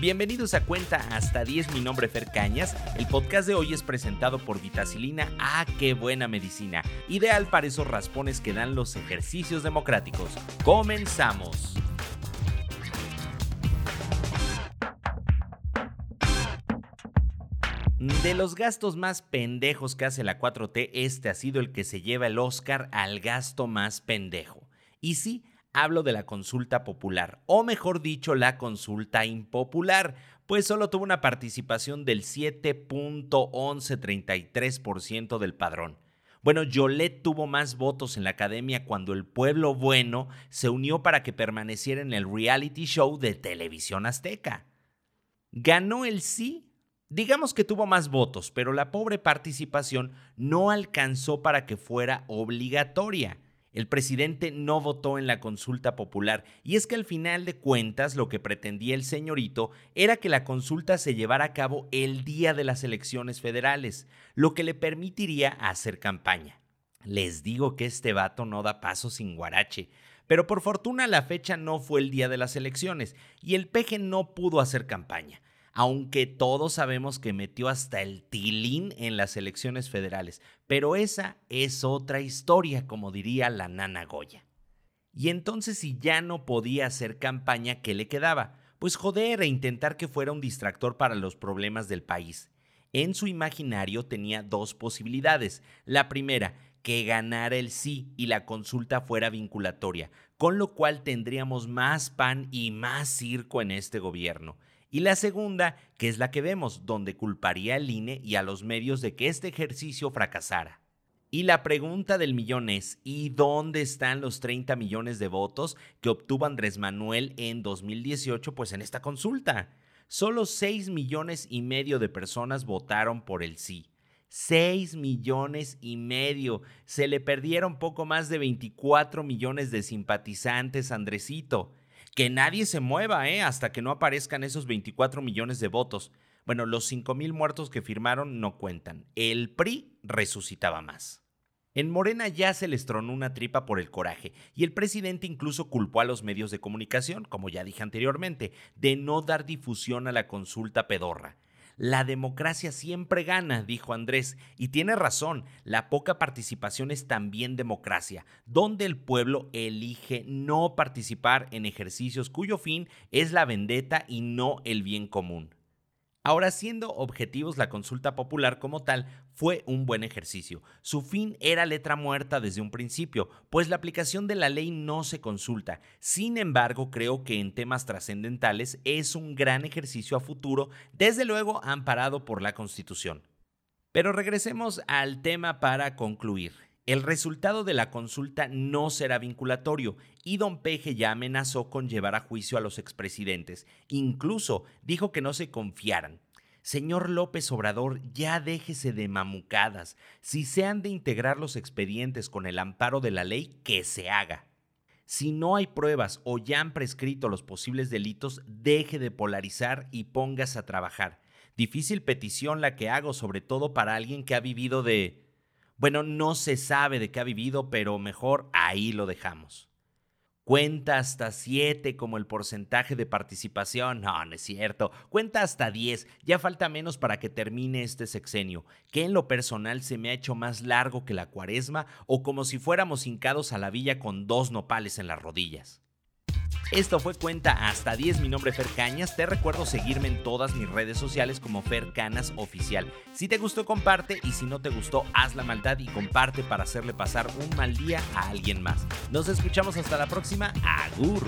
Bienvenidos a Cuenta hasta 10, mi nombre es Fer Cañas. El podcast de hoy es presentado por Vitacilina. ¡Ah, qué buena medicina! Ideal para esos raspones que dan los ejercicios democráticos. Comenzamos. De los gastos más pendejos que hace la 4T, este ha sido el que se lleva el Oscar al gasto más pendejo. Y sí, Hablo de la consulta popular, o mejor dicho, la consulta impopular, pues solo tuvo una participación del 7.1133% del padrón. Bueno, Yolet tuvo más votos en la academia cuando el pueblo bueno se unió para que permaneciera en el reality show de televisión azteca. ¿Ganó el sí? Digamos que tuvo más votos, pero la pobre participación no alcanzó para que fuera obligatoria. El presidente no votó en la consulta popular y es que al final de cuentas lo que pretendía el señorito era que la consulta se llevara a cabo el día de las elecciones federales, lo que le permitiría hacer campaña. Les digo que este vato no da paso sin guarache, pero por fortuna la fecha no fue el día de las elecciones y el peje no pudo hacer campaña aunque todos sabemos que metió hasta el tilín en las elecciones federales. Pero esa es otra historia, como diría la nana Goya. Y entonces si ya no podía hacer campaña, ¿qué le quedaba? Pues joder e intentar que fuera un distractor para los problemas del país. En su imaginario tenía dos posibilidades. La primera, que ganara el sí y la consulta fuera vinculatoria, con lo cual tendríamos más pan y más circo en este gobierno y la segunda, que es la que vemos, donde culparía al INE y a los medios de que este ejercicio fracasara. Y la pregunta del millón es, ¿y dónde están los 30 millones de votos que obtuvo Andrés Manuel en 2018 pues en esta consulta? Solo 6 millones y medio de personas votaron por el sí. 6 millones y medio. Se le perdieron poco más de 24 millones de simpatizantes, Andresito que nadie se mueva ¿eh? hasta que no aparezcan esos 24 millones de votos. Bueno, los 5 mil muertos que firmaron no cuentan. El PRI resucitaba más. En Morena ya se les tronó una tripa por el coraje y el presidente incluso culpó a los medios de comunicación, como ya dije anteriormente, de no dar difusión a la consulta pedorra. La democracia siempre gana, dijo Andrés, y tiene razón, la poca participación es también democracia, donde el pueblo elige no participar en ejercicios cuyo fin es la vendetta y no el bien común. Ahora, siendo objetivos, la consulta popular como tal fue un buen ejercicio. Su fin era letra muerta desde un principio, pues la aplicación de la ley no se consulta. Sin embargo, creo que en temas trascendentales es un gran ejercicio a futuro, desde luego amparado por la Constitución. Pero regresemos al tema para concluir. El resultado de la consulta no será vinculatorio y don Peje ya amenazó con llevar a juicio a los expresidentes. Incluso dijo que no se confiaran. Señor López Obrador, ya déjese de mamucadas. Si se han de integrar los expedientes con el amparo de la ley, que se haga. Si no hay pruebas o ya han prescrito los posibles delitos, deje de polarizar y póngase a trabajar. Difícil petición la que hago, sobre todo para alguien que ha vivido de bueno, no se sabe de qué ha vivido, pero mejor ahí lo dejamos. Cuenta hasta 7 como el porcentaje de participación. No, no es cierto. Cuenta hasta 10. Ya falta menos para que termine este sexenio, que en lo personal se me ha hecho más largo que la cuaresma o como si fuéramos hincados a la villa con dos nopales en las rodillas. Esto fue Cuenta hasta 10. Mi nombre es Fer Cañas. Te recuerdo seguirme en todas mis redes sociales como Fer Canas Oficial. Si te gustó, comparte y si no te gustó, haz la maldad y comparte para hacerle pasar un mal día a alguien más. Nos escuchamos hasta la próxima. Agur.